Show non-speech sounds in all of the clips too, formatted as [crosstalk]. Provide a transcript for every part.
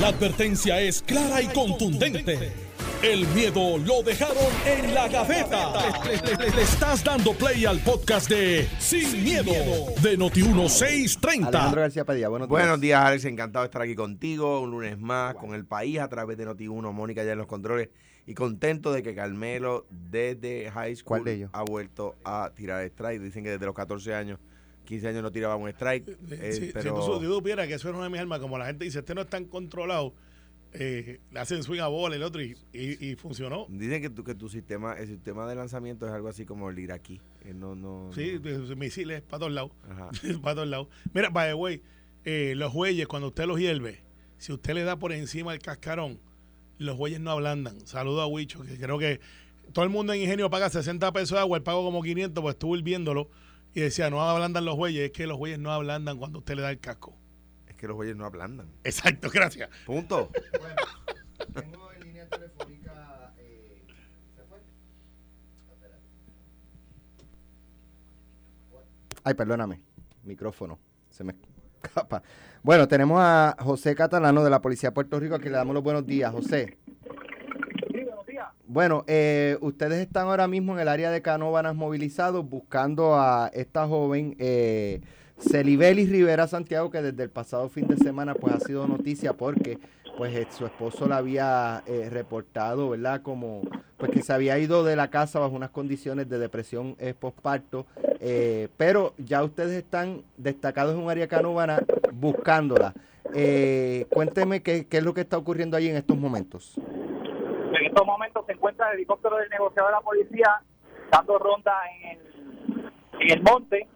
La advertencia es clara y contundente. El miedo lo dejaron en la gaveta. Le, le- le estás dando play al podcast de Sin, miedo, de Noti1630. Alejandro García Padilla, buenos días. Buenos días, Alex. Encantado de estar aquí contigo. Un lunes más con el país a través de Noti1. Mónica ya en los controles. Y contento de que Carmelo, desde high school, ¿Cuál de ellos? ha vuelto a tirar strike. Dicen que desde los 14 años, 15 años no tiraba un strike. eh, si, si pero tú, si tú supieras que eso era una de mis almas, como la gente dice, este no es tan controlado, eh, le hacen swing a bola el otro y, y, y funcionó. dicen que tu, que tu sistema, el sistema de lanzamiento es algo así como el iraquí. Eh, no, no, Sí, no. misiles para todos lados. [laughs] Para todos lados. Mira, by the way, eh, los bueyes, cuando usted los hierve, si usted le da por encima el cascarón, los bueyes no ablandan. Saludo a Huicho, que creo que todo el mundo en Ingenio paga 60 pesos de agua, él pago como 500, pues estuvo hirviéndolo y decía, no ablandan los bueyes, es que los bueyes no ablandan cuando usted le da el casco. Es que los bueyes no ablandan. Exacto, gracias. Punto. Tengo en línea telefónica. eh, ¿Se fue? Ay, perdóname. Micrófono. Se me escapa. Bueno, tenemos a José Catalano de la Policía de Puerto Rico, que le damos los buenos días. José. Bueno, eh, ustedes están ahora mismo en el área de Canóvanas movilizados buscando a esta joven eh, Celibelis Rivera Santiago, que desde el pasado fin de semana pues ha sido noticia porque pues eh, su esposo la había eh, reportado, ¿verdad? Como pues que se había ido de la casa bajo unas condiciones de depresión eh, postparto, eh, pero ya ustedes están destacados en un área canóvana buscándola. Cuénteme qué, qué es lo que está ocurriendo allí en estos momentos. En estos momentos se encuentra el helicóptero del negociador de la policía dando ronda en el, en el monte.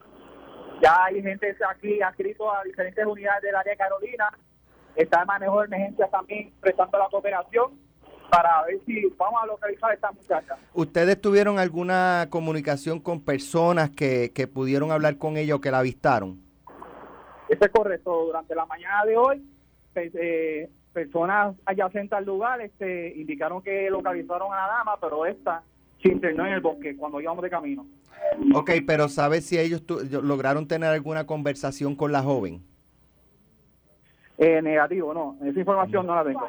Ya hay gente aquí adscrito a diferentes unidades del área de Carolina. Está el manejo de emergencias también prestando la cooperación para ver si vamos a localizar a esta muchacha. ¿Ustedes tuvieron alguna comunicación con personas que, que pudieron hablar con ella o que la avistaron? Eso es correcto. Durante la mañana de hoy, pues, eh, personas adyacentes al lugar este, indicaron que localizaron a la dama, pero esta se internó en el bosque cuando íbamos de camino. Ok, pero ¿sabes si ellos tu- lograron tener alguna conversación con la joven? Eh, negativo, no. Esa información no la tengo.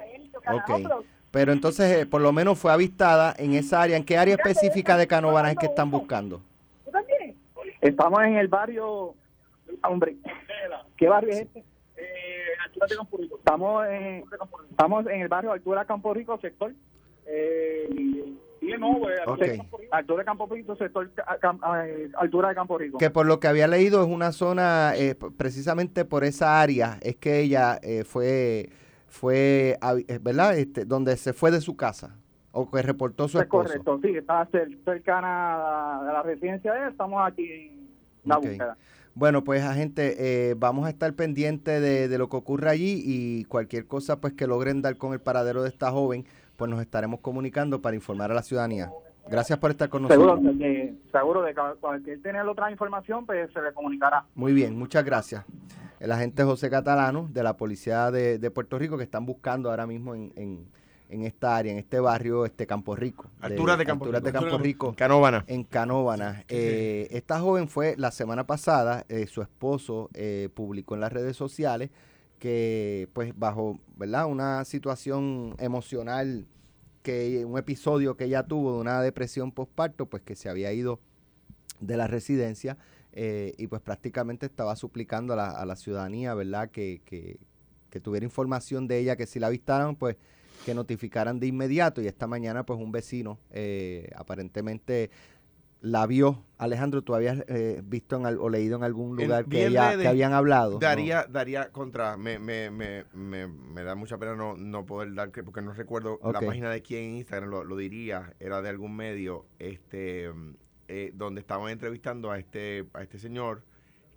Ok. Pero entonces, eh, por lo menos fue avistada en esa área. ¿En qué área específica de Canóvanas es que están buscando? Estamos en el barrio. Hombre, ¿qué barrio es este? Estamos en, estamos en el barrio Altura Campo Rico, sector. Eh, Ok. Altura de Campo Rico, sector Altura de Campo Rico. Que por lo que había leído es una zona, eh, precisamente por esa área, es que ella eh, fue, fue eh, ¿verdad? Este, donde se fue de su casa o que reportó su Eso es esposo. correcto, sí, está cer- cercana a la, residencia de él. Estamos aquí en la Ok. búsqueda. Bueno, pues agente, eh, vamos a estar pendientes de, de lo que ocurra allí y cualquier cosa pues que logren dar con el paradero de esta joven, pues nos estaremos comunicando para informar a la ciudadanía. Gracias por estar con Seguro, nosotros. seguro de que cualquier tener otra información, pues se le comunicará. Muy bien, muchas gracias. El agente José Catalano de la Policía de, de Puerto Rico que están buscando ahora mismo en, en- en esta área, en este barrio, este Campo Rico. Alturas de Campo alturas de. Campo Rico. Canóvana. En Canóvanas. Eh, esta joven fue la semana pasada, eh, su esposo eh, publicó en las redes sociales que pues bajo, ¿verdad? Una situación emocional, que un episodio que ella tuvo de una depresión postparto, pues que se había ido de la residencia eh, y pues prácticamente estaba suplicando a la, a la ciudadanía, ¿verdad? Que, que, que tuviera información de ella, que si la avistaran, pues que notificaran de inmediato y esta mañana pues un vecino eh, aparentemente la vio. Alejandro, ¿tú habías eh, visto en al- o leído en algún lugar que, ella- que habían hablado? ¿no? Daría, daría contra, me, me, me, me, me da mucha pena no, no poder dar, que- porque no recuerdo la página de quién en Instagram, lo, lo diría, era de algún medio, este, eh, donde estaban entrevistando a este, a este señor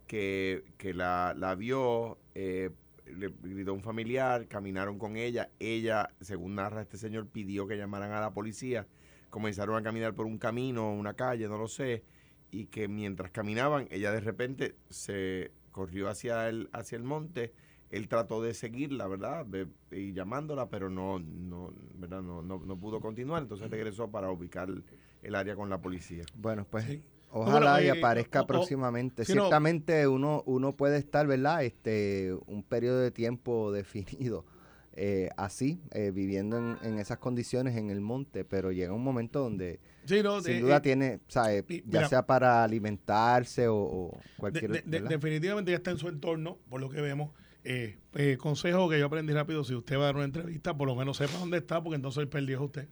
que, que la, la vio, eh, le gritó un familiar, caminaron con ella, ella, según narra este señor, pidió que llamaran a la policía, comenzaron a caminar por un camino, una calle, no lo sé, y que mientras caminaban, ella de repente se corrió hacia el, hacia el monte, él trató de seguirla, ¿verdad? Ve- y llamándola, pero no, no, ¿verdad? No, no, no pudo continuar, entonces regresó para ubicar el área con la policía. Bueno, pues Sí. Ojalá Bueno, y eh, aparezca próximamente. si no- Ciertamente uno, uno puede estar, ¿verdad? Este, un periodo de tiempo [laughs] definido eh, así, eh, viviendo en, en esas condiciones en el monte, pero llega un momento donde Sí, no, sin de- duda eh, tiene, ¿sabe? ya mira, sea para alimentarse o, cualquier... de- de- definitivamente ya está en su entorno, por lo que vemos. Eh, eh, consejo que yo aprendí rápido, si usted va a dar una entrevista, por lo menos sepa dónde está, porque entonces el perdido es usted.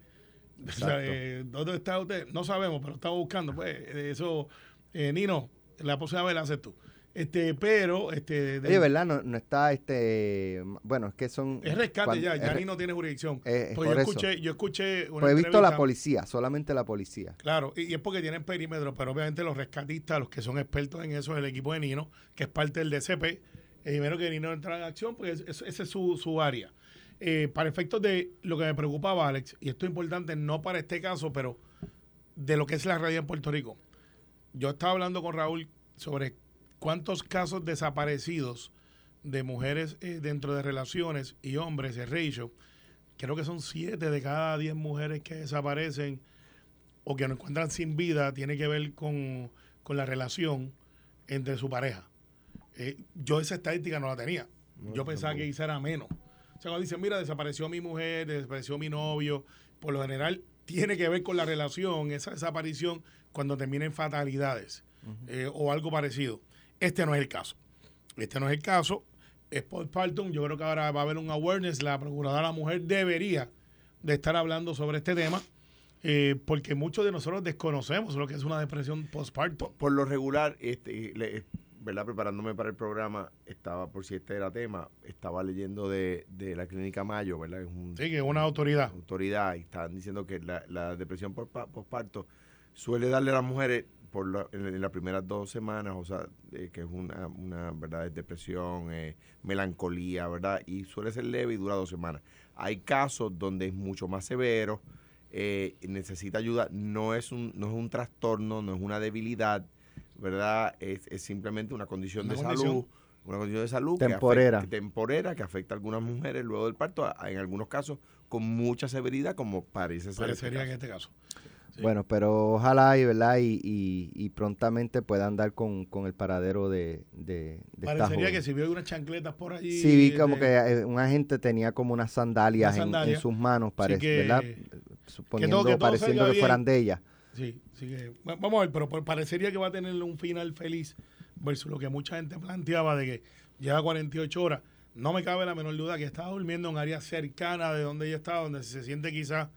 O sea, eh, ¿Dónde está usted? No sabemos, pero estamos buscando. Pues eh, eso, eh, Nino, la próxima vez la haces tú. Este, pero, este, de- Oye, ¿verdad? No, no está este... Bueno, es que son... es rescate ya, ya Nino tiene jurisdicción. eh, Pues por yo eso. escuché, yo escuché una Pues he visto la policía, solamente la policía. Claro, y, y es porque tienen perímetro, pero obviamente los rescatistas, los que son expertos en eso, es el equipo de Nino, que es parte del DCP, primero que Nino entra en acción, porque es- es- esa es su, su área. Eh, para efectos de lo que me preocupaba, Alex, y esto es importante no para este caso, pero de lo que es la realidad en Puerto Rico. Yo estaba hablando con Raúl sobre cuántos casos desaparecidos de mujeres eh, dentro de relaciones y hombres, el ratio, creo que son siete de cada diez mujeres que desaparecen o que no encuentran sin vida tiene que ver con, con la relación entre su pareja. Eh, yo esa estadística no la tenía. yo pensaba que quizá era menos. O sea, cuando dicen, mira, desapareció mi mujer, desapareció mi novio, por lo general tiene que ver con la relación, esa desaparición, cuando termina en fatalidades eh, o algo parecido. Este no es el caso. Este no es el caso. Es postpartum. Yo creo que ahora va a haber un awareness. La procuradora de la mujer debería de estar hablando sobre este tema. eh, porque muchos de nosotros desconocemos lo que es una depresión postpartum. Por lo regular, este, le- ¿verdad? preparándome para el programa, estaba, por si este era tema, estaba leyendo de, de la clínica Mayo, ¿verdad? Es un, Sí, que es una autoridad. autoridad y estaban diciendo que la, la depresión por pa- posparto suele darle a las mujeres por la- en, en las primeras dos semanas, o sea, eh, que es una, una verdad es depresión, eh, melancolía, ¿verdad? Y suele ser leve y dura dos semanas. Hay casos donde es mucho más severo, eh, necesita ayuda, no es un no es un trastorno, no es una debilidad, ¿verdad? Es, es simplemente una condición Una de condición. salud. Una condición de salud que Temporera. afecta- temporera que afecta a algunas mujeres luego del parto, a- en algunos casos con mucha severidad, como parece ser. este Parecería en este caso. Sí. Bueno, pero ojalá y, ¿verdad? Y, y, y prontamente puedan dar con, con el paradero de, de, Parecería que si vio unas chancletas por allí. Sí, vi como de- que eh, un agente tenía como unas sandalias, Una en- sus manos, parece, que- ¿verdad? Suponiendo, que todo pareciendo que fueran de ella. Sí, sí que, va- vamos a ver, pero pa- parecería que va a tener un final feliz versus lo que mucha gente planteaba de que lleva 48 horas. No me cabe la menor duda que estaba durmiendo en área cercana de donde ella estaba, donde se siente quizás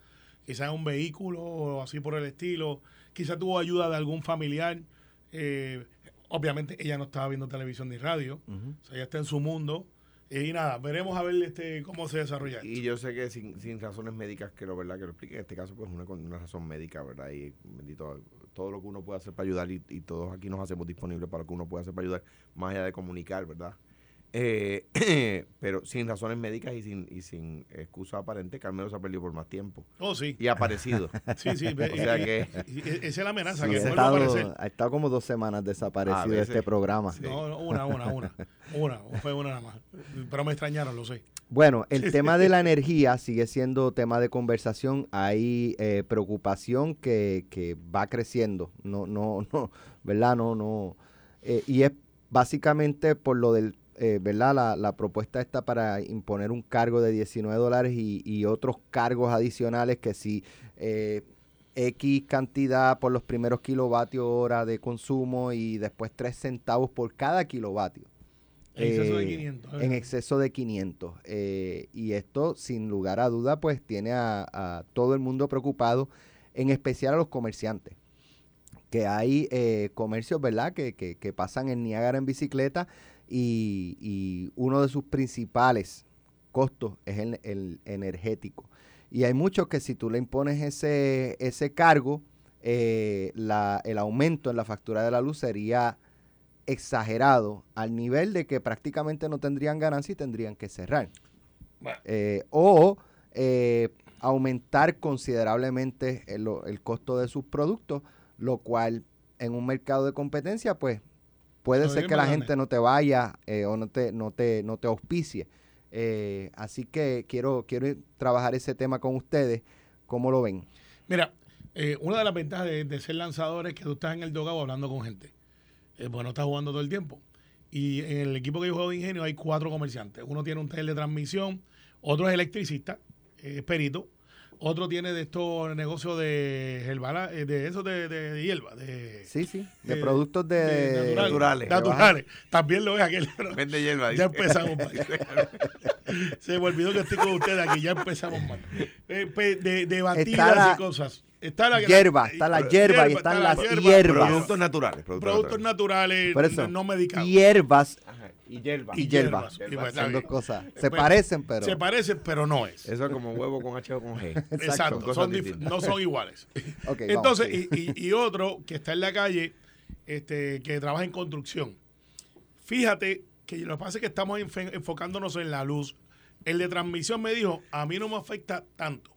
quizás en un vehículo o así por el estilo. Quizás tuvo ayuda de algún familiar. Eh, obviamente ella no estaba viendo televisión ni radio. O sea, ella está en su mundo. Y nada, veremos a ver este cómo se desarrolla esto. Y yo sé que sin, sin razones médicas que lo verdad que lo explique, en este caso pues una, una razón médica, ¿verdad? Y bendito, todo lo que uno puede hacer para ayudar y, y todos aquí nos hacemos disponibles para lo que uno puede hacer para ayudar, más allá de comunicar, ¿verdad? Eh, [clears throat] pero sin razones médicas y sin, y sin excusa aparente, Carmelo se ha perdido por más tiempo. Oh, sí. Y ha aparecido. [laughs] Sí, sí. ve- [laughs] O sea que- esa es la amenaza, Sí, que ha, estado, ha estado como dos semanas desaparecido de este programa. Sí. No, no, una, una, una. Una, fue una nada más. Pero me extrañaron, lo sé. Bueno, el tema de la energía sigue siendo tema de conversación. Hay eh, preocupación que, que va creciendo. No, no, no, ¿verdad? No, no. Eh, y es básicamente por lo del, eh, ¿verdad? La, la propuesta está para imponer un cargo de 19 dólares y, y otros cargos adicionales que si eh, X cantidad por los primeros kilovatios hora de consumo y después 3 centavos por cada kilovatio En exceso de eh, 500. En ¿eh? exceso de 500. y esto, sin lugar a duda, pues tiene a, a todo el mundo preocupado, en especial a los comerciantes. Que hay eh, comercios, ¿verdad?, que, que- que pasan en Niágara en bicicleta y, y uno de sus principales costos es el, el energético. Y hay muchos que si tú le impones ese, ese cargo, eh, la- el aumento en la factura de la luz sería exagerado al nivel de que prácticamente no tendrían ganancia y tendrían que cerrar. Bueno. Eh, o eh, aumentar considerablemente el, el costo de sus productos, lo cual en un mercado de competencia, pues puede ser que la gente no te vaya eh, o no te, no te, no te auspicie. Eh, así que quiero, quiero trabajar ese tema con ustedes. ¿Cómo lo ven? Mira, eh, una de las ventajas de, de ser lanzador es que tú estás en el dogado hablando con gente. Porque no estás jugando todo el tiempo. Y en el equipo que yo juego de ingenio hay cuatro comerciantes. Uno tiene un taller de transmisión, otro es electricista, es perito, otro tiene de estos negocios de herbala, eh, de eso de, de, hierba, de, Sí, sí, de, de- productos de, de naturales. naturales. También lo es aquel. [laughs] Vende hierba. Ya dice. empezamos mal. [laughs] Se me olvidó que estoy con ustedes aquí, ya empezamos mal. Eh, pe- de, de batidas la y cosas. Está la hierba, está la hierba y están las hierbas. Productos naturales. Productos, Productos naturales, Por eso, no, no medicados. hierbas Ajá, Y hierba. y hierbas. Y pues, Son dos bien. cosas. Se Pues, parecen, pero... Se parecen, pero no es. Eso es como huevo con H o con G. [laughs] Exacto, son no son iguales. [laughs] Vamos, Entonces, sí. y, y- y otro que está en la calle, este, que trabaja en construcción. Fíjate que lo que pasa es que estamos enfocándonos en la luz. El de transmisión me dijo, a mí no me afecta tanto.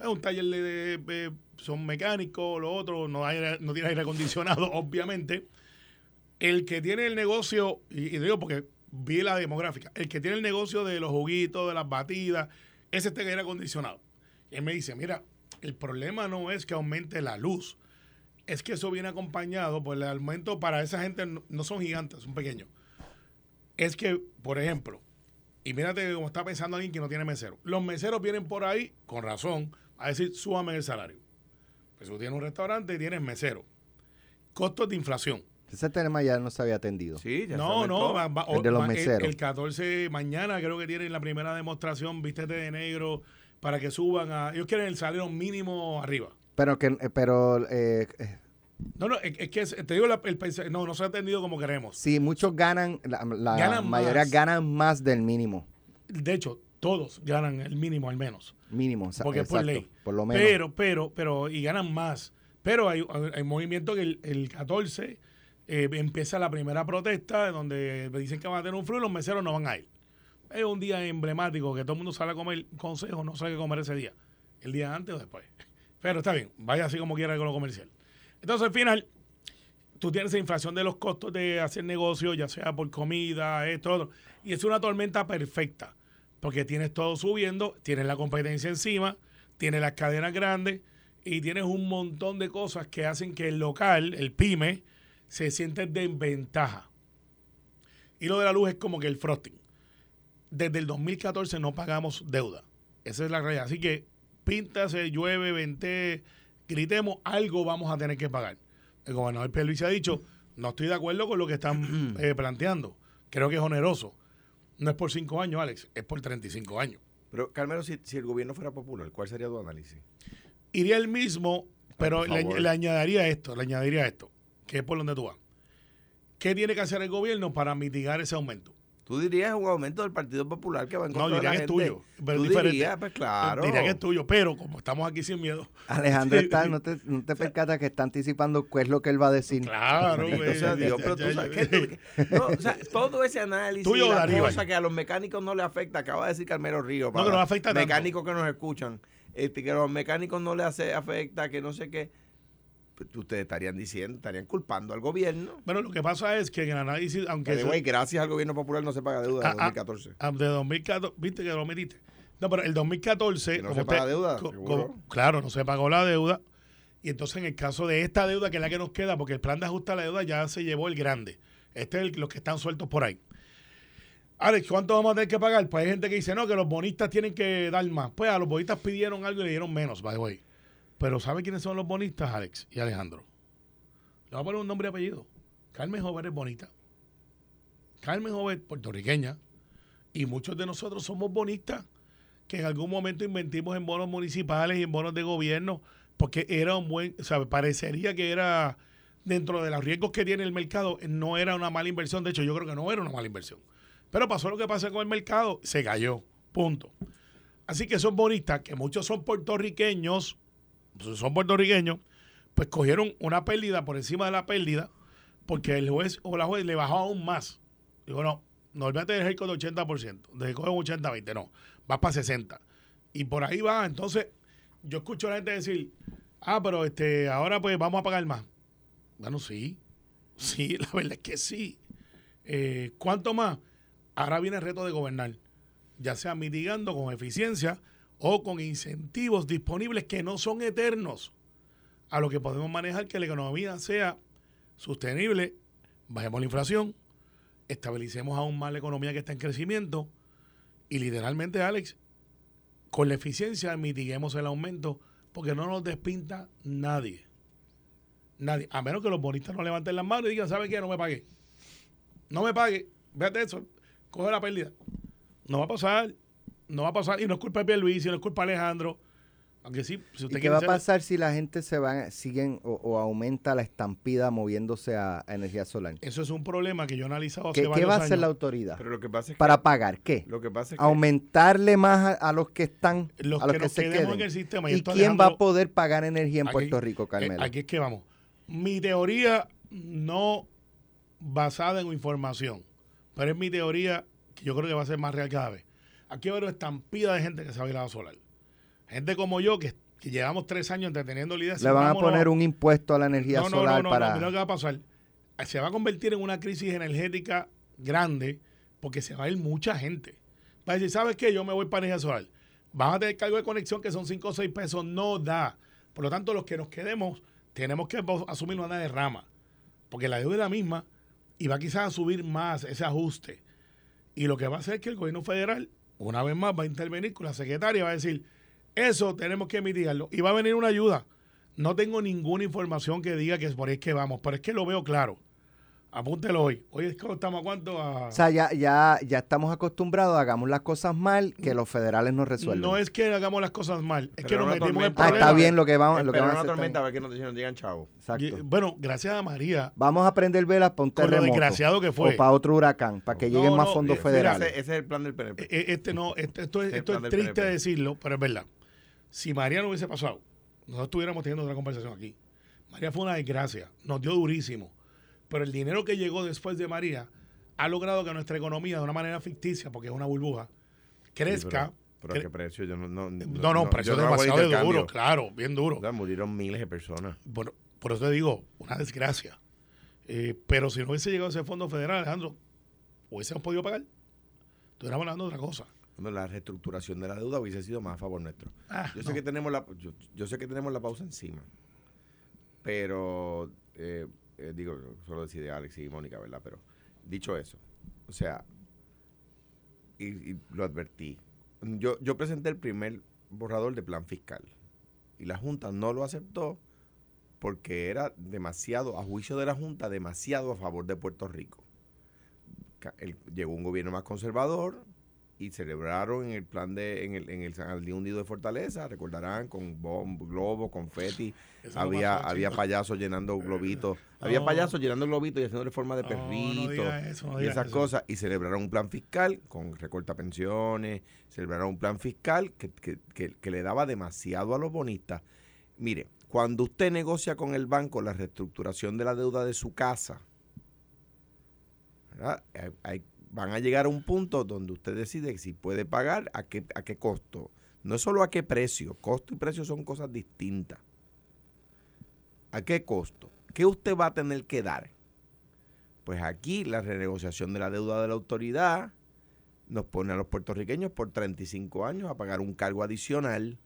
Es un taller de, de- de- son mecánicos, lo otro, no, hay, no tiene aire acondicionado, [laughs] obviamente. El que tiene el negocio, y, digo porque vi la demográfica, el que tiene el negocio de los juguitos, de las batidas, ese está en aire acondicionado. Y él me dice, mira, el problema no es que aumente la luz, es que eso viene acompañado por el aumento para esa gente, no, no son gigantes, son pequeños. Es que, por ejemplo, y mírate cómo está pensando alguien que no tiene mesero. Los meseros vienen por ahí, con razón, a decir, súbame el salario. Pues tú tienes un restaurante y tienes mesero. Costos de inflación. Ese tema ya no se había atendido. Sí, ya No, no, va- va- El de los meseros. El, 14 mañana creo que tienen la primera demostración, vístete de negro, para que suban a... Ellos quieren el salario mínimo arriba. Pero que, eh, pero eh, eh, No, no, es, que te digo, la- el, no, no se ha atendido como queremos. sí, muchos ganan, la, la Ganan mayoría más. ganan más del mínimo. De hecho, todos ganan el mínimo al menos. Mínimo, o sea, porque es por exacto, ley. Por lo menos. Pero, pero, pero, y ganan más. Pero hay, hay movimiento que el, el 14 eh, empieza la primera protesta donde dicen que van a tener un flu y los meseros no van a ir. Es un día emblemático que todo el mundo sale a comer consejos, no sabe qué comer ese día. El día antes o después. [laughs] Pero está bien, vaya así como quiera con lo comercial. Entonces al final, tú tienes esa inflación de los costos de hacer negocio, ya sea por comida, esto, otro. Y es una tormenta perfecta, porque tienes todo subiendo, tienes la competencia encima, tienes las cadenas grandes y tienes un montón de cosas que hacen que el local, el pyme, se siente en ventaja. Y lo de la luz es como que el frosting. Desde el 2014 no pagamos deuda. Esa es la realidad. Así que píntase, llueve, vente, gritemos, algo vamos a tener que pagar. El gobernador Luis ha dicho, no estoy de acuerdo con lo que están [clears throat] eh, planteando. Creo que es oneroso. No es por cinco años, Alex, es por 35 años. Pero, Carmelo, si, si el gobierno fuera popular, ¿cuál sería tu análisis? Iría el mismo, pero le, favor. le añadiría esto, le añadiría esto, que es por donde tú vas. ¿Qué tiene que hacer el gobierno para mitigar ese aumento? Tú dirías un aumento del Partido Popular que va en contra No, de diría la que es tuyo, pero Tú es diferente. dirías, pues claro. Diría que es tuyo, pero como estamos aquí sin miedo. Alejandro [laughs] está, no te, no te percatas que está anticipando qué es lo que él va a decir. Claro, [laughs] güey. sea Dios, pero tú sabes que no, o sea, [laughs] todo ese análisis, Tuyo o la Darío, cosa que a los mecánicos no le afecta, acaba de decir Carmelo Río, que no afecta tanto. mecánicos que nos escuchan, este, que a los mecánicos no le hace afecta, que no sé qué, ustedes estarían diciendo, estarían culpando al gobierno. Bueno, lo que pasa es que en el análisis, aunque Que eso- güey, gracias al gobierno popular no se paga deuda Ah, en ah, 2014. ah, de 2014, viste que lo metiste. No, pero el 2014... Que no como se paga usted- deuda, co- seguro. co- claro, no se pagó la deuda. Y entonces en el caso de esta deuda, que es la que nos queda, porque el plan de ajuste a la deuda ya se llevó el grande. Este es el- los que están sueltos por ahí. Alex, ¿cuánto vamos a tener que pagar? Pues hay gente que dice, no, que los bonistas tienen que dar más. Pues a los bonistas pidieron algo y le dieron menos, by the way. Pero ¿sabe quiénes son los bonistas, Alex y Alejandro? Le voy a poner un nombre y apellido. Carmen Jover es bonita. Carmen Jover, puertorriqueña. Y muchos de nosotros somos bonistas que en algún momento inventimos en bonos municipales y en bonos de gobierno porque era un buen, o sea, parecería que era dentro de los riesgos que tiene el mercado, no era una mala inversión. De hecho, yo creo que no era una mala inversión. Pero pasó lo que pasa con el mercado, se cayó. Punto. Así que esos bonistas, que muchos son puertorriqueños, son puertorriqueños, pues cogieron una pérdida por encima de la pérdida, porque el juez o la juez le bajó aún más. Digo, no, no olvídate del haircut de 80%, de coger un 80-20, no, vas para 60. Y por ahí va, entonces, yo escucho a la gente decir, ah, pero este, ahora pues vamos a pagar más. Bueno, sí, sí, [laughs] la verdad es que sí. Eh, ¿Cuánto más? Ahora viene el reto de gobernar, ya sea mitigando con eficiencia o con incentivos disponibles que no son eternos, a lo que podemos manejar que la economía sea sostenible, bajemos la inflación, estabilicemos aún más la economía que está en crecimiento y literalmente, Alex, con la eficiencia mitiguemos el aumento porque no nos despinta nadie. Nadie. A menos que los bonistas no levanten las manos y digan, ¿sabe qué? No me pague. No me pague. Véate eso. Coge la pérdida. No va a pasar. No va a pasar. Y no es culpa de Pierluisi, no es culpa de Alejandro. Aunque sí, si usted ¿Y qué va a ser- pasar si la gente se va, siguen o, o aumenta la estampida moviéndose a, a energía solar? Eso es un problema que yo he analizado hace ¿Qué, va a hacer años. la autoridad? Pero lo que pasa es ¿Para que, pagar qué? lo que pasa es que ¿Aumentarle más a, a los que están, Los a los que que, nos se queden? en el sistema, y ¿Y quién va a poder pagar energía en aquí- Puerto Rico, Carmelo? aquí es que vamos. Mi teoría no basada en información, pero es mi teoría que yo creo que va a ser más real cada vez. Aquí va a haber una estampida de gente que sabe la solar. Gente como yo que, que llevamos tres años entreteniendo la idea. de Le van a poner un impuesto a la energía no, no, solar no, no, para... no, mira lo que va a pasar. Se va a convertir en una crisis energética grande porque se va a ir mucha gente. Va a decir, ¿sabes qué? Yo me voy para energía solar. Van a tener cargo de conexión que son 5 o 6 pesos. No da. Por lo tanto, los que nos quedemos, tenemos que asumir una derrama. Porque la deuda es la misma y va quizás a subir más ese ajuste. Y lo que va a hacer es que el gobierno federal, una vez más, va a intervenir con la secretaria y va a decir, eso tenemos que mitigarlo. Y va a venir una ayuda. No tengo ninguna información que diga que es por ahí que vamos, pero es que lo veo claro. Apúntelo hoy. Hoy es que estamos a cuánto a... O sea, ya, ya, ya estamos acostumbrados, hagamos las cosas mal, que los federales nos resuelven. no es que hagamos las cosas mal, es Pero que nos metimos en ah, problemas. está bien lo que vamos, lo que van a hacer. tormenta a está ver que no, no llegan chavos. bien. Y, Exacto. bueno, gracias a María, Vamos a prender velas para un con lo terremoto. desgraciado que fue. O para otro huracán, para que No, lleguen más fondos eh, Mira, federales. ese, ese es el plan del PNP. Eh, Este no, este- esto es, esto es triste PNP. decirlo, pero es verdad. Si María no hubiese pasado, nosotros estuviéramos teniendo otra conversación aquí. María fue una desgracia, nos dio durísimo. Pero el dinero que llegó después de María ha logrado que nuestra economía, de una manera ficticia, porque es una burbuja, crezca. Sí, pero, pero a cre- qué precio? Yo no, no, no, no, no el demasiado intercambio. duro, claro, bien duro. O sea, murieron miles de personas. Bueno, por eso te digo, una desgracia. Eh, pero si no hubiese llegado ese fondo federal, Alejandro, hubiésemos podido pagar. Estuviéramos hablando de otra cosa. Bueno, la reestructuración de la deuda hubiese sido más a favor nuestro. Ah, Yo sé no. que tenemos la yo, yo sé que tenemos la pausa encima. Pero eh, eh, digo, solo decide Alex y Mónica, ¿verdad? Pero dicho eso, o sea, y, lo advertí. Yo, yo presenté el primer borrador de plan fiscal y la Junta no lo aceptó porque era demasiado, a juicio de la Junta, demasiado a favor de Puerto Rico. Llegó un gobierno más conservador y celebraron en el plan de, en el, en el San Jardín Hundido de Fortaleza, recordarán, con bomb, globos, confeti, Eso había, había payasos llenando globitos, había No. payasos llenando globitos y haciéndole forma de perrito no eso, no y esas eso. cosas, y celebraron un plan fiscal con recorta pensiones, celebraron un plan fiscal que, que- que- que le daba demasiado a los bonistas. Mire, cuando usted negocia con el banco la reestructuración de la deuda de su casa, ¿verdad? Hay- hay- van a llegar a un punto donde usted decide si puede pagar, a qué, a qué costo. No es solo a qué precio, costo y precio son cosas distintas. ¿A qué costo? ¿Qué usted va a tener que dar? Pues aquí la renegociación de la deuda de la autoridad nos pone a los puertorriqueños por 35 años a pagar un cargo adicional.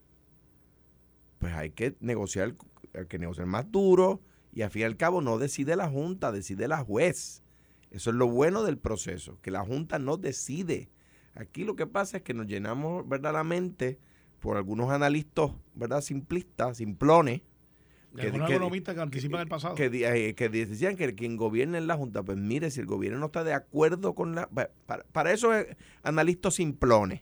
Pues hay que negociar, hay que negociar más duro y al fin y al cabo no decide la Junta, decide la juez. Eso es lo bueno del proceso, que la Junta no decide. Aquí lo que pasa es que nos llenamos verdaderamente por algunos analistas, ¿verdad? Simplistas, simplones, que- algunos que- economistas que anticipan el pasado. que, eh, que decían que quien gobierna en la Junta, pues mire, si el gobierno no está de acuerdo con la... pa- Para, para eso es analistas simplones,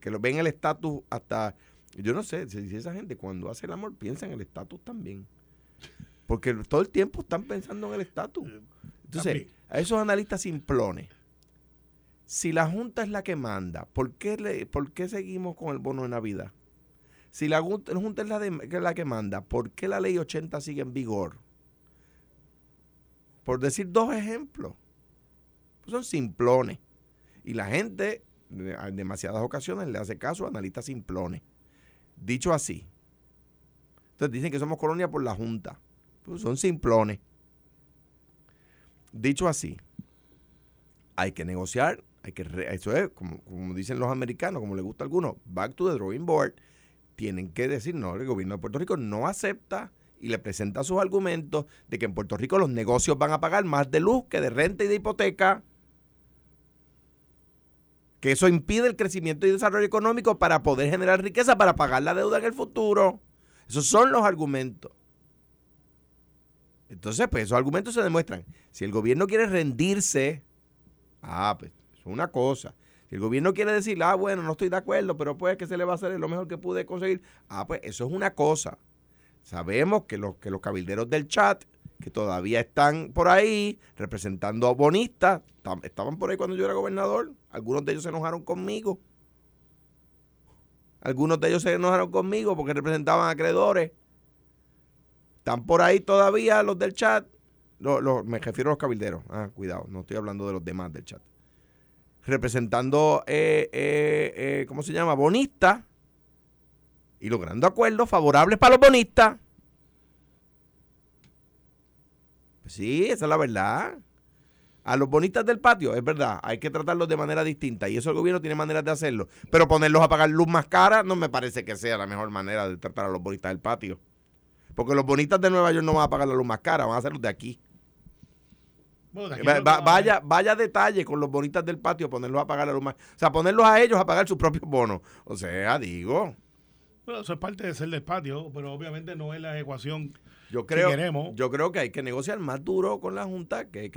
que lo ven el estatus hasta... Yo no sé, si, si esa gente cuando hace el amor piensa en el estatus también. Porque todo el tiempo están pensando en el estatus. Entonces, También. a esos analistas simplones, si la Junta es la que manda, ¿por qué, le, por qué seguimos con el bono de Navidad? Si la Junta, es la, de- la que manda, ¿por qué la ley 80 sigue en vigor? Por decir dos ejemplos. Pues son simplones. Y la gente, en demasiadas ocasiones, le hace caso a analistas simplones. Dicho así. Entonces dicen que somos colonia por la Junta. Pues son simplones. Dicho así, hay que negociar, hay que eso es, como, como dicen los americanos, como les gusta a algunos, back to the drawing board. Tienen que decir, no, el gobierno de Puerto Rico no acepta y le presenta sus argumentos de que en Puerto Rico los negocios van a pagar más de luz que de renta y de hipoteca. que eso impide el crecimiento y desarrollo económico para poder generar riqueza para pagar la deuda en el futuro. Esos son los argumentos. Entonces, pues esos argumentos se demuestran. Si el gobierno quiere rendirse, ah, pues es una cosa. Si el gobierno quiere decir, ah, bueno, no estoy de acuerdo, pero pues que se le va a hacer lo mejor que pude conseguir, ah, pues eso es una cosa. Sabemos que los, que los cabilderos del chat, que todavía están por ahí representando a bonistas, estaban por ahí cuando yo era gobernador. Algunos de ellos se enojaron conmigo. Algunos de ellos se enojaron conmigo porque representaban acreedores. Están por ahí todavía los del chat. me refiero a los cabilderos. Ah, cuidado, no estoy hablando de los demás del chat. Representando, eh, eh, eh, ¿cómo se llama? Bonistas. Y logrando acuerdos favorables para los bonistas. Pues sí, esa es la verdad. A los bonistas del patio, es verdad, hay que tratarlos de manera distinta y eso el gobierno tiene maneras de hacerlo. Pero ponerlos a pagar luz más cara no me parece que sea la mejor manera de tratar a los bonistas del patio. Porque los bonitas de Nueva York no van a pagar la luz más cara, van a ser los de aquí. vaya, vaya detalle con los bonitas del patio, ponerlos a pagar la luz más. O sea, ponerlos a ellos a pagar sus propios bonos. O sea, digo. Bueno, eso es parte de ser del patio, pero obviamente no es la ecuación yo creo, Yo creo que hay que negociar más duro con la Junta, que,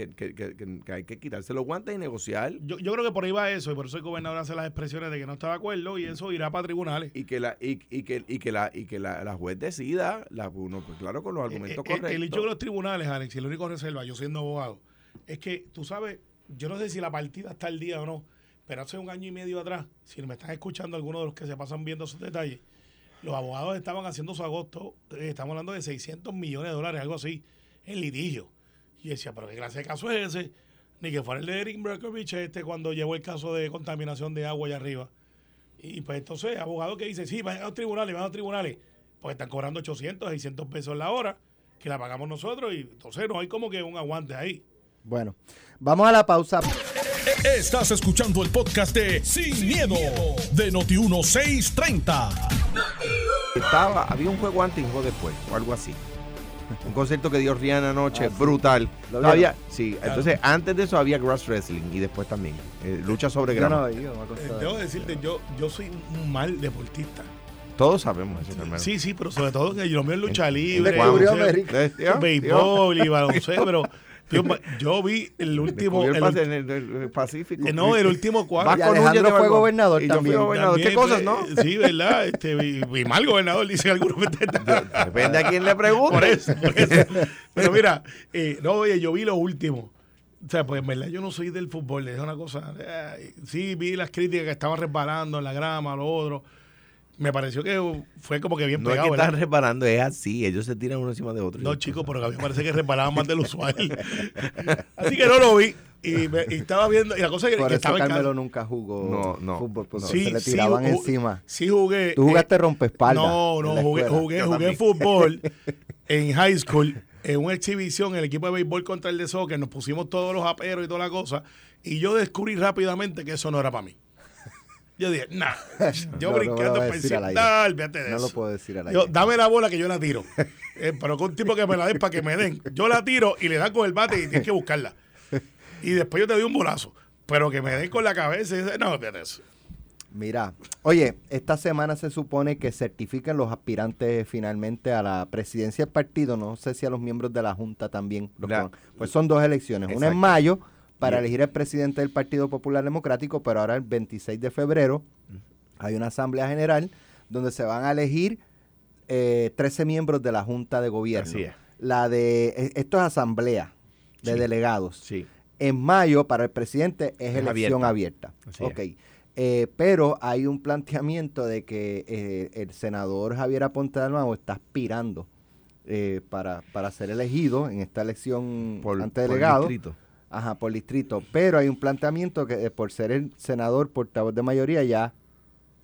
hay que quitarse los guantes y negociar. Yo, creo que por ahí va eso, y por eso el gobernador hace las expresiones de que no está de acuerdo, y eso irá para tribunales. Y que la, y, que, y que la, y que la, juez decida, la, uno, pues claro, con los eh, argumentos eh, correctos. El, hecho de los tribunales, Alex, y el único reserva, yo siendo abogado, es que tú sabes, yo no sé si la partida está al día o no, pero hace un año y medio atrás, si me están escuchando algunos de los que se pasan viendo esos detalles, los abogados estaban haciendo su agosto, eh, estamos hablando de 600 millones de dólares, algo así, en litigio. Y decía, pero qué clase de caso es ese, ni que fuera el de Eric Berkovich este cuando llevó el caso de contaminación de agua allá arriba. Y pues entonces, abogado que dice, sí, van a los tribunales, van a los tribunales, pues están cobrando 800, 600 pesos la hora, que la pagamos nosotros, y entonces no hay como que un aguante ahí. Bueno, vamos a la pausa. Estás escuchando el podcast de Sin, miedo, de Noti1630. Estaba, había un juego antes y un juego después, o algo así. Un concierto que dio Rihanna anoche, ah, brutal. Había, sí, entonces antes de eso había grass wrestling y después también. Eh, lucha sobre grama. Eh, debo decirte, yo, yo soy un mal deportista. Todos sabemos eso, hermano. Sí, sí, pero sobre todo que yo es lucha libre, béisbol y baloncesto, pero [laughs] yo, vi el último. El, el, Pacífico. Eh, no, el último cuadro. Y Alejandro fue gobernador y también. gobernador. ¿Qué cosas, no? Sí, ¿verdad? Este, vi, mal gobernador, dice algunos. Depende a quién le pregunte. Por eso, por eso. Pero mira, eh, no, oye, yo vi lo último. O sea, pues en verdad yo no soy del fútbol, es una cosa. Eh, sí, vi las críticas que estaban resbalando en la grama, lo otro me pareció que fue como que bien no pegado. No es que están reparando, es así. Ellos se tiran uno encima de otro. No, chicos, pero a mí me parece que reparaban más del usual. [laughs] así que no lo vi. Y, me, estaba viendo. Y la cosa es que, Por que eso estaba Carmelo nunca jugó no, no, fútbol. Porque sí, se le tiraban encima. Sí, jugué. Tú jugaste eh, rompespaldas. No, no, jugué, jugué, jugué fútbol [laughs] en high school. En una exhibición, el equipo de béisbol contra el de soccer. Nos pusimos todos los aperos y toda la cosa. Y yo descubrí rápidamente que eso no era para mí. Yo dije, nah, [laughs] yo brincando no olvídate de no eso. No lo puedo decir a la yo, Dame la bola que yo la tiro. [laughs] Eh, pero con un tipo que me la den para que me den. Yo la tiro y le dan con el bate y tienes que buscarla. Y después yo te doy un bolazo. Pero que me den con la cabeza y dice, no, olvídate de eso. Mira, oye, esta semana se supone que certifiquen los aspirantes finalmente a la presidencia del partido. No sé si a los miembros de la Junta también. pues son dos elecciones. Una en mayo para elegir el presidente del Partido Popular Democrático, pero ahora el 26 de febrero hay una asamblea general donde se van a elegir eh, 13 miembros de la Junta de Gobierno. Así es. La de, e, esto es asamblea de delegados. Sí. En mayo, para el presidente, es, elección abierta. ok. Eh, pero hay un planteamiento de que eh, el senador Javier Aponte de Nuevo está aspirando eh, para, para ser elegido en esta elección por, ante delegado. Ajá, por distrito. Pero hay un planteamiento que eh, por ser el senador portavoz de mayoría ya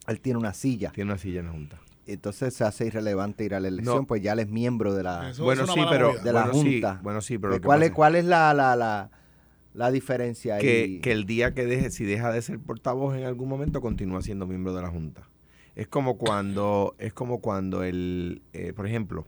él tiene una silla. Tiene una silla en la Junta. Entonces se hace irrelevante ir a la elección, pues ya él es miembro de la, bueno, sí, pero, de la Junta. bueno, sí, pero... ¿Cuál, es, ¿Cuál es la, la, la, diferencia que, Que el día que deje, si deja de ser portavoz en algún momento, continúa siendo miembro de la Junta. Es como cuando, es como cuando el, eh, por ejemplo,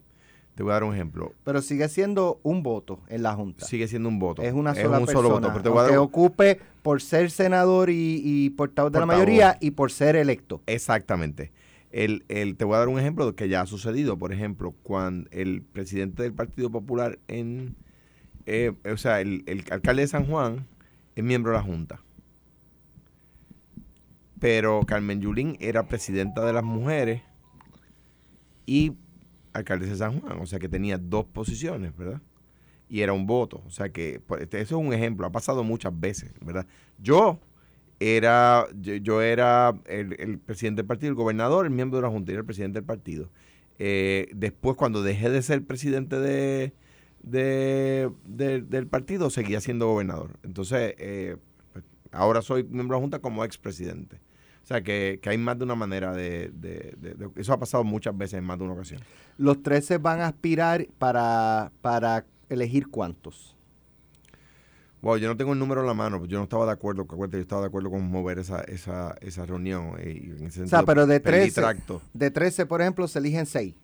Te voy a dar un ejemplo. Pero sigue siendo un voto en la Junta. Sigue siendo un voto. Es una sola un persona. solo voto. Pero te voy a aunque dar un- ocupe por ser senador y, y portavoz de la mayoría y por ser electo. Exactamente. El, el- te voy a dar un ejemplo de que ya ha sucedido. Por ejemplo, cuando el presidente del Partido Popular en... eh, o sea, el, el alcalde de San Juan es miembro de la Junta. Pero Carmen Yulín era presidenta de las mujeres y alcaldesa de San Juan. O sea que tenía dos posiciones, ¿verdad? Y era un voto. O sea que pues, este, eso es un ejemplo. Ha pasado muchas veces, ¿verdad? Yo era, yo, yo era el, presidente del partido, el gobernador, el miembro de la Junta, y el presidente del partido. Eh, después, cuando dejé de ser presidente de, de- de- del partido, seguía siendo gobernador. Entonces, eh, pues, ahora soy miembro de la Junta como expresidente. O sea, que, que hay más de una manera de, de- de- de- Eso ha pasado muchas veces en más de una ocasión. Los 13 van a aspirar para, para elegir cuántos. Wow, yo no tengo el número en la mano, pues yo no estaba de acuerdo, acuérdate, yo estaba de acuerdo con mover esa, esa, esa reunión. eh, y en ese O sea, sentido, pero de perdí 13, tracto. de 13, por ejemplo, se eligen 6.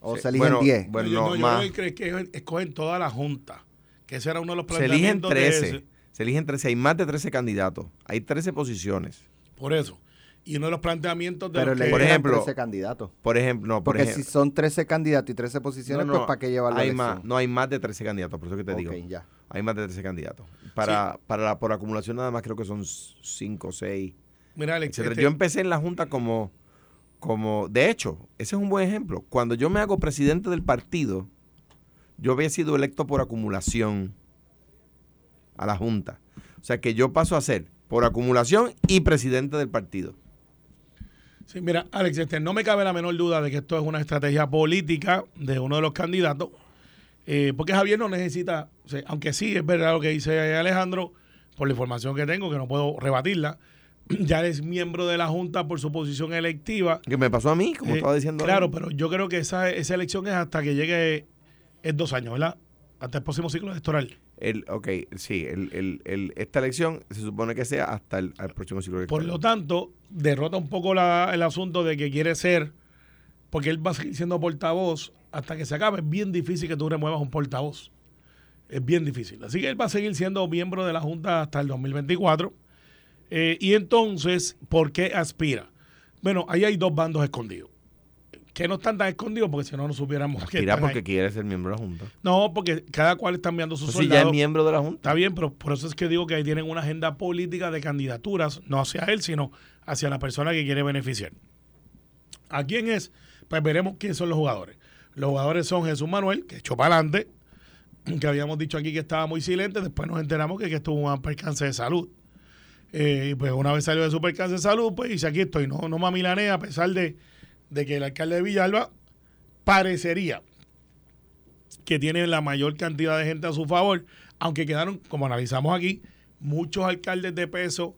O Sí, se eligen bueno, 10. bueno, yo, no, no, yo más. creo que, escogen toda la Junta. Que ese era uno de los Se eligen planteamientos de 13. ese. Se eligen 13. Hay más de 13 candidatos. Hay 13 posiciones. Por eso. Y uno de los planteamientos de pero los que- Por ejemplo, 13 candidatos. Por ejemplo, no, por Porque ejemplo. si son 13 candidatos y 13 posiciones, no, pues ¿para qué llevar la hay elección? más, No hay más de 13 candidatos, por eso que te digo. ya. Hay más de 13 candidatos. Para, para la, por acumulación nada más creo que son 5 o 6. Mira, Alex, este- Yo empecé en la Junta como, como, de hecho, ese es un buen ejemplo. Cuando yo me hago presidente del partido, yo había sido electo por acumulación a la Junta. O sea que yo paso a ser por acumulación y presidente del partido. Sí, mira, Alex, este, no me cabe la menor duda de que esto es una estrategia política de uno de los candidatos, eh, porque Javier no necesita, o sea, aunque sí es verdad lo que dice Alejandro, por la información que tengo, que no puedo rebatirla, [clears throat] ya es miembro de la Junta por su posición electiva. Que me pasó a mí, como Eh, estaba diciendo. Claro, pero yo creo que esa, esa elección es hasta que llegue, es dos años, ¿verdad? Hasta el próximo ciclo electoral. El, ok, sí, el, el, el- esta elección se supone que sea hasta el, al próximo ciclo Por electoral. lo tanto, derrota un poco la- el asunto de que quiere ser, porque él va a seguir siendo portavoz hasta que se acabe. Es bien difícil que tú remuevas un portavoz. Es bien difícil. Así que él va a seguir siendo miembro de la Junta hasta el 2024. Eh, y entonces, ¿por qué aspira? Bueno, ahí hay dos bandos escondidos. Que no están tan escondidos porque si no, no supiéramos que Mira porque ahí. quiere ser miembro de la Junta. No, porque cada cual está enviando sus Pues si ya soldados. es miembro de la Junta. Está bien, pero por eso es que digo que ahí tienen una agenda política de candidaturas, no hacia él, sino hacia la persona que quiere beneficiar. ¿A quién es? Pues veremos quiénes son los jugadores. Los jugadores son Jesús Manuel, que echó para adelante, que habíamos dicho aquí que estaba muy silente, después nos enteramos que, que estuvo un percance de salud. Eh, y pues una vez salió de su percance de salud, pues dice aquí estoy, no, no mamilanea, a pesar de, de que el alcalde de Villalba parecería que tiene la mayor cantidad de gente a su favor, aunque quedaron, como analizamos aquí, muchos alcaldes de peso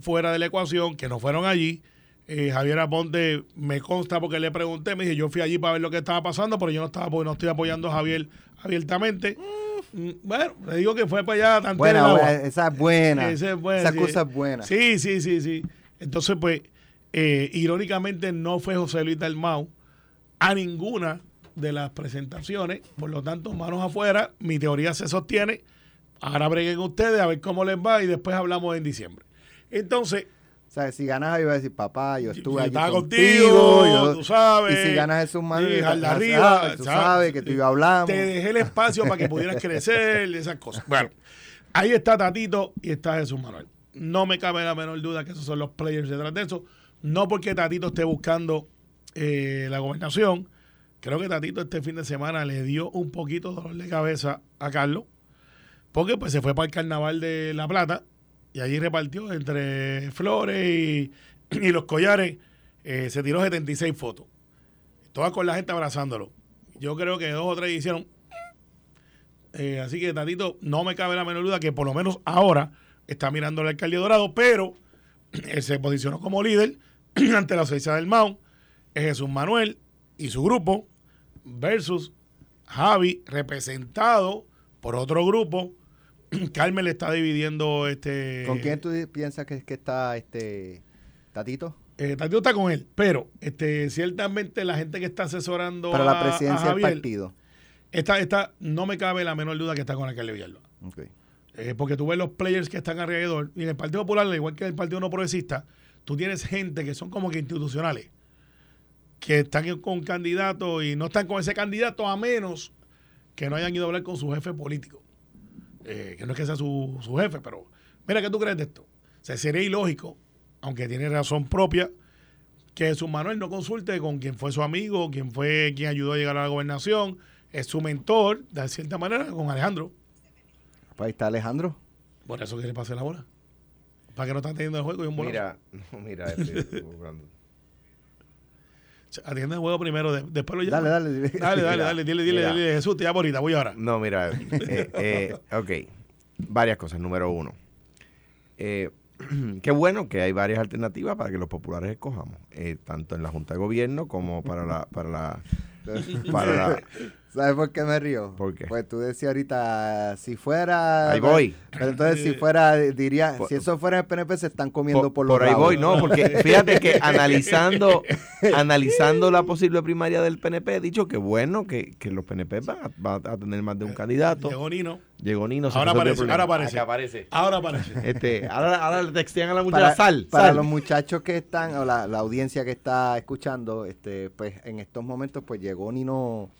fuera de la ecuación que no fueron allí. Eh, Javier Aponte me consta porque le pregunté, me dije, yo fui allí para ver lo que estaba pasando, pero yo no estaba no estoy apoyando a Javier abiertamente. Mm, Bueno, le digo que fue para allá tanto Buena, buena, esa es buena. esa es buena, Esa sí. cosa es buena. Sí, sí, sí, sí. Entonces, pues, eh, irónicamente no fue José Luis Dalmau a ninguna de las presentaciones. Por lo tanto, manos afuera, mi teoría se sostiene. Ahora breguen ustedes a ver cómo les va y después hablamos en diciembre. Entonces, O sea, si ganas, yo voy a decir, papá, yo estuve allí estaba contigo. contigo, yo- tú sabes. Y si ganas Jesús Manuel, arriba, tú ¿sabes? sabes que tú y yo hablamos. Te dejé el espacio para que pudieras crecer, esas cosas. Bueno, ahí está Tatito y está Jesús Manuel. No me cabe la menor duda que esos son los players detrás de eso. No porque Tatito esté buscando eh, la gobernación. Creo que Tatito este fin de semana le dio un poquito de dolor de cabeza a Carlos. Porque pues se fue para el carnaval de La Plata y allí repartió entre flores y, los collares. eh, se tiró 76 fotos. Todas con la gente abrazándolo. Yo creo que dos o tres hicieron. Eh, así que Tatito, no me cabe la menor duda que por lo menos ahora está mirando al alcalde Dorado, pero [clears throat] se posicionó como líder [clears throat] ante la ausencia del Mount, es Jesús Manuel y su grupo versus Javi representado por otro grupo. [clears throat] Carmen le está dividiendo este. ¿Con quién tú piensas que, que está este Tatito? Eh, Tatito está con él, pero este, ciertamente la gente que está asesorando Para la a- presidencia del partido. Esta, esta no me cabe la menor duda que está con alcalde Villalba. Ok. Eh, porque tú ves los players que están alrededor. Y en el Partido Popular, al igual que en el Partido No Progresista, tú tienes gente que son como que institucionales. Que están con candidatos y no están con ese candidato a menos que no hayan ido a hablar con su jefe político. Eh, que no es que sea su, su jefe, pero mira, ¿qué tú crees de esto? O sea, sería ilógico, aunque tiene razón propia, que su Manuel no consulte con quien fue su amigo, quien fue quien ayudó a llegar a la gobernación, es su mentor, de cierta manera, con Alejandro. Pues ahí está Alejandro. Por eso que le pase la bola. Para que no están teniendo el juego y un bolazo. Mira, [laughs] no, mira, este, buscando. Atiende el juego primero, de- después lo Dale, llama. dale. Dale, dale, Mira, dale, dile, dile, dile, Jesús, te llamo ahorita, voy ahora. No, mira, eh, eh, ok. Varias cosas. Número uno. Eh, [clears throat] qué bueno que hay varias alternativas para que los populares escojamos, eh, tanto en la Junta de Gobierno como para la, para la, [laughs] para la- ¿Sabes por qué me río? ¿Por qué? Pues tú decías ahorita, si fuera... Ahí voy. Pero entonces si fuera, diría, Por- si eso fuera el PNP se están comiendo por, por, los por ahí rabos. voy, no, porque [laughs] fíjate que analizando, analizando la posible primaria del PNP, he dicho que bueno que, que los PNP van a, van a tener más de un candidato. Llegó Nino. Llegó Nino. se Ahora aparece, ahora aparece. Aparece. Ahora aparece. Este, ahora, ahora le textean a la muchacha para, sal, para sal. los muchachos que están, o la, la audiencia que está escuchando, este, pues en estos momentos pues llegó Nino,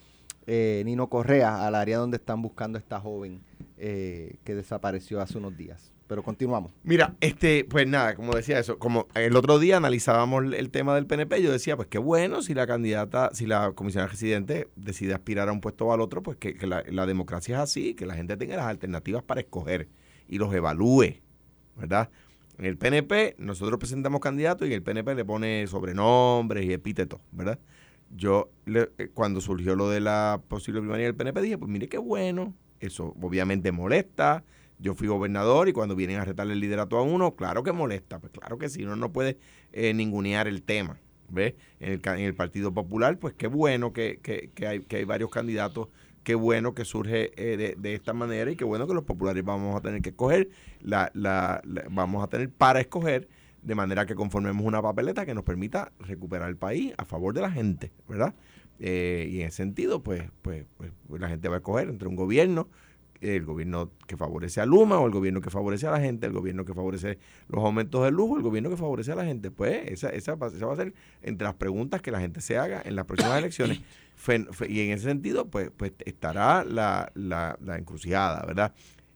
eh, Nino Correa al área donde están buscando a esta joven eh, que desapareció hace unos días. Pero continuamos. Mira, este, pues nada, como decía eso, como el otro día analizábamos el- tema del PNP, yo decía, pues qué bueno si la candidata, si la comisionada residente decide aspirar a un puesto o al otro, pues que, que la, la democracia es así, que la gente tenga las alternativas para escoger y los evalúe, ¿verdad? En el PNP nosotros presentamos candidatos y el PNP le pone sobrenombres y epítetos, ¿verdad? Yo, le- eh, cuando surgió lo de la posible primaria del PNP, dije, pues mire qué bueno, eso obviamente molesta, yo fui gobernador y cuando vienen a retarle el liderato a uno, claro que molesta, pues claro que sí, uno no puede eh, ningunear el tema. ¿Ves? En el, en el Partido Popular, pues qué bueno que, que- que hay, que hay varios candidatos, qué bueno que surge eh, de, de esta manera y qué bueno que los populares vamos a tener que escoger, la, la- la- vamos a tener para escoger, de manera que conformemos una papeleta que nos permita recuperar el país a favor de la gente, ¿verdad? Eh, y en ese sentido, pues, pues, pues, pues la gente va a escoger entre un gobierno el gobierno que favorece a Luma o el gobierno que favorece a la gente, el gobierno que favorece los aumentos de lujo, el gobierno que favorece a la gente. Pues esa, esa, va- esa va a ser entre las preguntas que la gente se haga en las próximas [coughs] elecciones. Fen- fe- y en ese sentido, pues, pues estará la, la, la encrucijada, ¿verdad?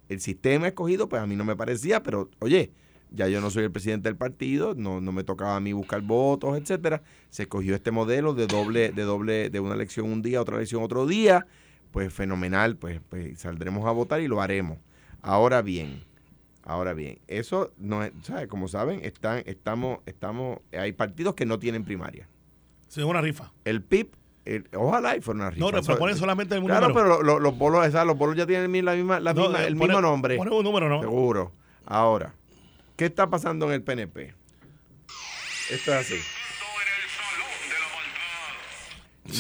El sistema escogido, pues a mí no me parecía, pero oye, ya yo no soy el presidente del partido, no, no me tocaba a mí buscar votos, etcétera. Se escogió este modelo de doble, de doble, de una elección un día, otra elección otro día pues fenomenal, pues, pues saldremos a votar y lo haremos. Ahora bien, ahora bien, eso no es, ¿sabes? Como saben, están, estamos, estamos, hay partidos que no tienen primaria. Sí, una rifa. El PIB, el- ojalá y fuera una rifa. No, Eso- proponen solamente el Claro, número. pero lo- lo- los bolos, los bolos ya tienen la misma, la No, misma- eh, el mismo nombre. pone un número, ¿no? Seguro. Ahora, ¿qué está pasando en el PNP? Esto es así.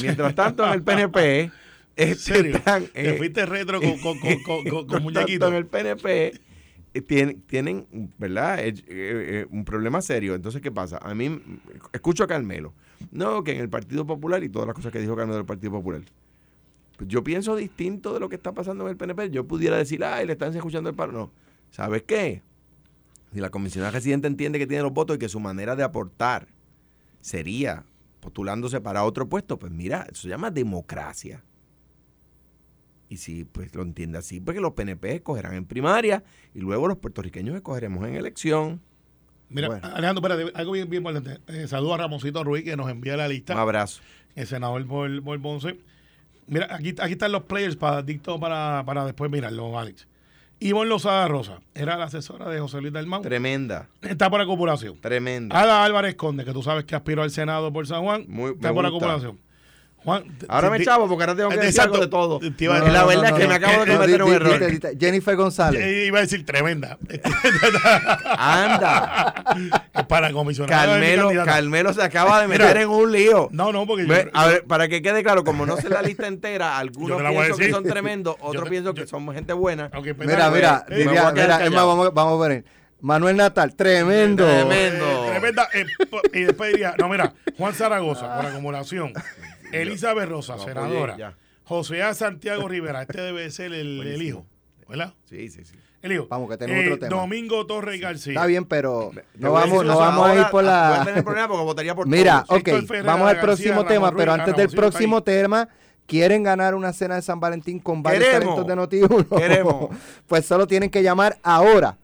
Mientras tanto, en el PNP, ¿En este, serio? están, Te eh, fuiste retro con, con, con, con, en el PNP eh, tienen, tienen ¿verdad? Eh, un problema serio. Entonces, ¿qué pasa? A mí, escucho a Carmelo. No, que en el Partido Popular y todas las cosas que dijo Carmelo del Partido Popular. Pues yo pienso distinto de lo que está pasando en el PNP. Yo pudiera decir, ay, le están escuchando el paro. No. ¿Sabes qué? Si la comisionada residente entiende que tiene los votos y que su manera de aportar sería postulándose para otro puesto, pues mira, eso se llama democracia. Y si pues lo entiende así, pues que los PNP escogerán en primaria y luego los puertorriqueños escogeremos en elección. Mira, Bueno. Alejandro, espérate, algo bien, bien importante. Eh, saludo a Ramoncito Ruiz que nos envía la Un lista. abrazo. el senador por, por. Mira, aquí, aquí están los players para dicto para, para después mirarlo, Alex. Ivonne Lozada Rosa, era la asesora de José Luis Dalmau. Tremenda, Está por acumulación. tremenda. Ada Álvarez Conde, que tú sabes que aspiró al Senado por San Juan, Muy- está por acumulación. Juan, Ahora me chavo porque ahora tengo que decir algo de todo. La verdad no, es que no, me no. acabo de cometer un di- error. di- di- Jennifer González. Eh, Iba a decir tremenda. [laughs] Anda. para comisionar. Carmelo, Carmelo se acaba de meter en un lío. No, no, porque Ve, yo- a ver, para que quede claro, como no sé la lista entera, [laughs] algunos pienso que son tremendos, otros te- pienso yo- que son gente buena. Mira, mira, eh, diría- mira, es más, callado. vamos, vamos a ver. Manuel Natal, tremendo. Tremendo. Eh, tremenda. eh, y después diría, no, mira, Juan Zaragoza, por acumulación. [laughs] Elizabeth Rosa, No, senadora. oye, ya. José A. Santiago Rivera, este debe ser el, el hijo, ¿verdad? Sí, sí, sí. El hijo. Vamos, que tenemos Eh, otro tema. Domingo Torres García. Está bien, pero no vamos, decir no vamos a ir por Voy a la... tener problemas porque votaría por Mira, todos. ok, Ferreira, vamos al García, próximo tema, Ruiz, pero antes del próximo tema, ¿quieren ganar una cena de San Valentín con varios Queremos. talentos de Noti1? Queremos. [laughs] pues solo tienen que llamar ahora,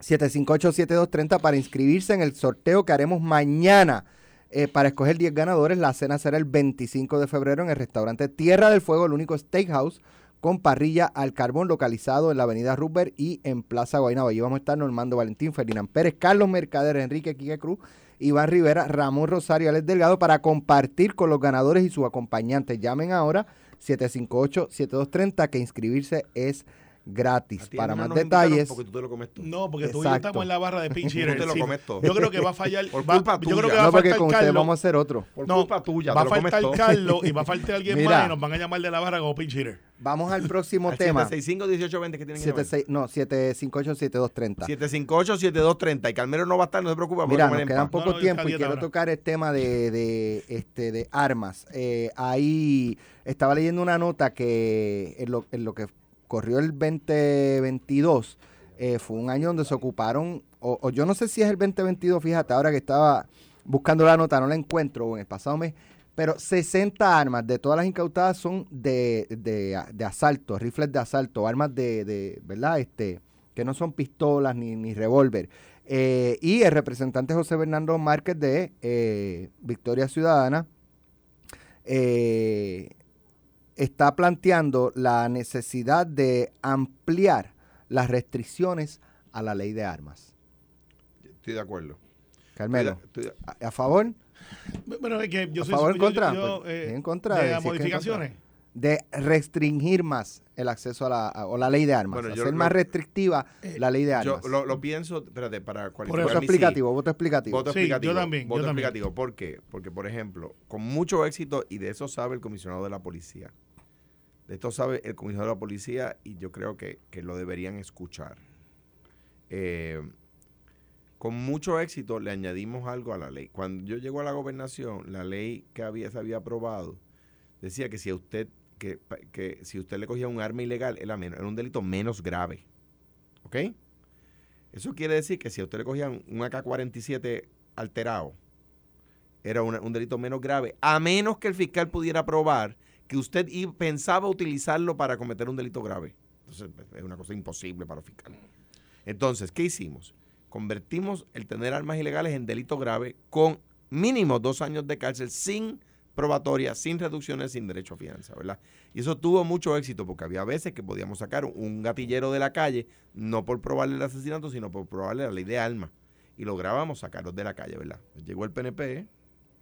758-7230, para inscribirse en el sorteo que haremos mañana. Eh, para escoger 10 ganadores, la cena será el 25 de febrero en el restaurante Tierra del Fuego, el único steakhouse con parrilla al carbón localizado en la avenida Rupert y en Plaza Guaynabo. Allí vamos a estar Normando Valentín, Ferdinand Pérez, Carlos Mercader, Enrique Quique Cruz, Iván Rivera, Ramón Rosario, Alex Delgado para compartir con los ganadores y sus acompañantes. Llamen ahora 758-7230 que inscribirse es gratis. Para más detalles, Porque tú te lo comes todo. No, porque tú y yo estamos en la barra de [laughs] pinch Tú hitter. te lo comes todo. Yo creo que va a fallar. Por va- culpa yo creo que tuya. va a no porque faltar con ustedes Carlos. vamos a hacer otro. Por No, culpa tuya, va a faltar todo. Carlos y va a faltar alguien Mira. más y nos van a llamar de la barra como pinch hitter. Vamos al próximo [laughs] Al tema. 765-1820 que tienen que llamar. 76 no, 758-7230. 758-7230. Y Calmero no va a estar, no se preocupe. Mira, nos en queda paz. un poco No, no, tiempo y quiero ahora. tocar el tema de, de, este, de armas. Eh, ahí estaba leyendo una nota que en lo, en lo que corrió el 2022 eh, fue un año donde se ocuparon, o, yo no sé si es el 2022, fíjate, ahora que estaba buscando la nota, no la encuentro, o en el pasado mes, pero 60 armas de todas las incautadas son de, de, asalto, rifles de asalto, armas de, ¿verdad? Este, que no son pistolas ni, ni revólver. Eh, y el representante José Bernardo Márquez de eh, Victoria Ciudadana eh, está planteando la necesidad de ampliar las restricciones a la ley de armas. Estoy de acuerdo. Carmelo, Estoy de- estoy de- ¿a, a favor? Bueno, es que yo ¿A soy favor o en yo- contra? yo, Pues, eh, en contra, de las en modificaciones. De restringir más el acceso a la, a- o la ley de armas. Bueno, yo hacer lo- más restrictiva la ley de Yo armas. lo, lo pienso, espérate, para cualificar voto mi sí. explicativo, voto explicativo. Voto Sí, explicativo. yo también, Voto yo también. explicativo. ¿Por qué? Porque, por ejemplo, con mucho éxito, y de eso sabe el comisionado de la policía. De esto sabe el comisionado de la policía y yo creo que, que lo deberían escuchar. Eh, con mucho éxito le añadimos algo a la ley. Cuando yo llego a la gobernación, la ley que había, se había aprobado decía que si a usted que, que si usted le cogía un arma ilegal era, menos, era un delito menos grave. ¿Ok? Eso quiere decir que si a usted le cogían un AK-47 alterado, era un delito menos grave, a menos que el fiscal pudiera probar que usted pensaba utilizarlo para cometer un delito grave. Entonces, es una cosa imposible para fiscal. Entonces, ¿qué hicimos? Convertimos el tener armas ilegales en delito grave con mínimo dos años de cárcel sin probatoria, sin reducciones, sin derecho a fianza, ¿verdad? Y eso tuvo mucho éxito porque había veces que podíamos sacar un gatillero de la calle, no por probarle el asesinato, sino por probarle la ley de armas. Y lográbamos sacarlos de la calle, ¿verdad? Llegó el PNP,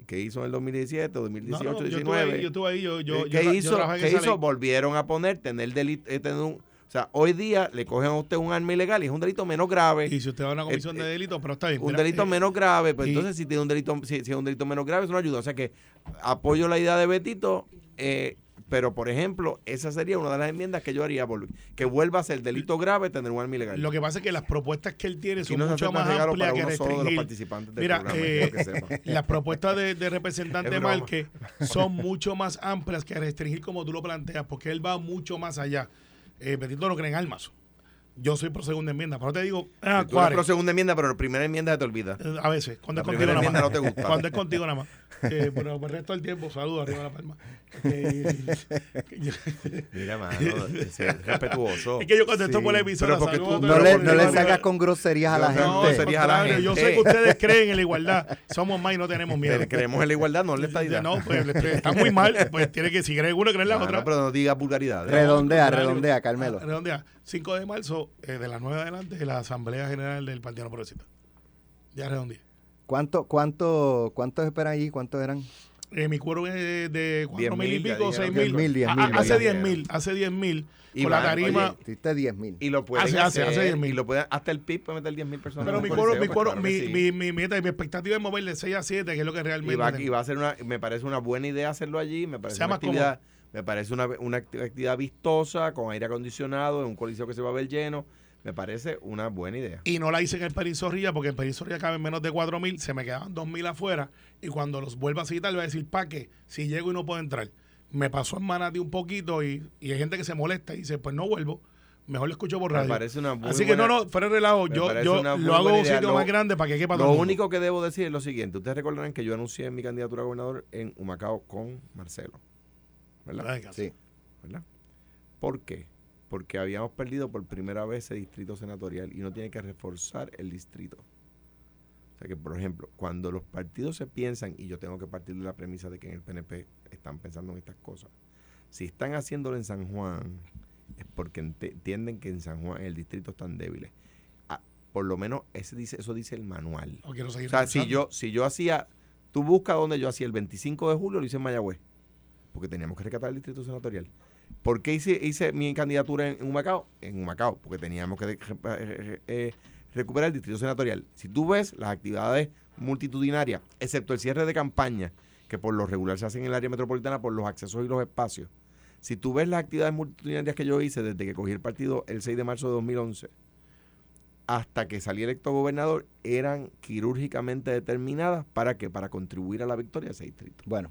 ¿qué hizo en el 2017, No, 2018, no, yo estuve 19? ahí, yo estuve ahí, yo, yo, Eh, ¿Qué yo hizo? ¿Qué hizo? ley. Volvieron a poner tener delito, eh, tener un, o sea, hoy día le cogen a usted un arma ilegal y es un delito menos grave. Y si usted va a una comisión Eh, de delito, pero está bien. un mira, delito eh, menos grave, pues y- entonces si tiene un delito, si, si es un delito menos grave, eso no ayuda. O sea que apoyo la idea de Betito, eh, pero por ejemplo, esa sería una de las enmiendas que yo haría, que vuelva a ser delito grave tener un arma ilegal. Lo que pasa es que las propuestas que él tiene son no mucho más amplias que de los restringir. participantes del Mira, programa, eh, que [laughs] las propuestas de, de representante. [laughs] Márquez son mucho más amplias que restringir como tú lo planteas, porque él va mucho más allá. Eh, Betito no cree en armas. Yo soy por segunda enmienda, pero te digo, ah, tú eres pro segunda enmienda, pero la primera enmienda te olvida. eh, a veces, cuando La es contigo nada más. no te gusta. Cuando es contigo nada más. Eh, pero por el resto del tiempo, saludos arriba de la palma. Eh, [laughs] Mira, mano, es respetuoso. es que yo contesto Sí, por la emisora. pero saludos tú- No le, no le salgas con groserías a la No, gente. no, groserías a la Contrario, Yo sé gente. que ustedes creen en la igualdad. Somos más y no tenemos miedo. Pero creemos en la igualdad, no en la estadidad. No, pues le- está muy mal. Pues tiene que, si creen una, creen la Ah, otra. no, pero no digas vulgaridades. Redondea, redondea, Carmelo. Ah, Redondea. 5 de marzo, eh, de las 9 adelante, la Asamblea General del Partido No Progresista. Ya redondeé. ¿Cuánto, cuánto, ¿Cuántos esperan allí? ¿Cuántos eran? Eh, mi cuero es de 4 mil y 10.000, ya pico, dijeron 6 que mil. 10.000, 10.000, Ah, Hace ya 10 dijeron. mil, hace 10 mil. Y Con la van, tarima. oye, Diste 10 mil. Y lo pueden Hace- hace- hacer, hace 10.000. y lo pueden, hasta el PIB puede meter 10 mil personas. Pero mi Coliseo, mi pues coro, claro mi, sí. mi, mi meta y mi expectativa es mover de 6 a 7, que es lo que realmente. y va, y va a ser una, me parece una buena idea hacerlo allí, me parece Sea una más actividad, me parece una, una acti- actividad vistosa, con aire acondicionado, en un coliseo que se va a ver lleno, me parece una buena idea. Y no la hice en el Perín Zorrilla porque en Perín Zorrilla caben menos de 4 mil, se me quedaban 2 mil afuera y cuando los vuelva a citar le voy a decir, ¿para qué? Si llego y no puedo entrar. me pasó en Manati un poquito y, y hay gente que se molesta y dice, pues no vuelvo, mejor lo escucho por Me radio. parece una Así que no, buena- no, fuera de relajo, me yo, yo lo hago un sitio Lo- más grande para que quepa todo Lo mundo. único que debo decir es lo siguiente. Ustedes recordarán que yo anuncié mi candidatura a gobernador en Humacao con Marcelo. ¿Verdad? Sí. ¿Verdad? ¿Por qué? Porque habíamos perdido por primera vez ese distrito senatorial y uno tiene que reforzar el distrito. O sea que, por ejemplo, cuando los partidos se piensan, y yo tengo que partir de la premisa de que en el PNP están pensando en estas cosas, si están haciéndolo en San Juan, es porque entienden que en San Juan, en el distrito están débiles. Ah, por lo menos ese dice, eso dice el manual. Seguir O sea, si yo, si yo hacía, tú buscas donde yo hacía el 25 de julio, lo hice en Mayagüez, porque teníamos que rescatar el distrito senatorial. ¿Por qué hice, hice mi candidatura en, en Humacao? En Humacao, porque teníamos que eh, recuperar el distrito senatorial. Si tú ves las actividades multitudinarias, excepto el cierre de campaña, que por lo regular se hacen en el área metropolitana por los accesos y los espacios, si tú ves las actividades multitudinarias que yo hice desde que cogí el partido el 6 de marzo de 2011, hasta que salí electo gobernador, eran quirúrgicamente determinadas para que para contribuir a la victoria de ese distrito. Bueno,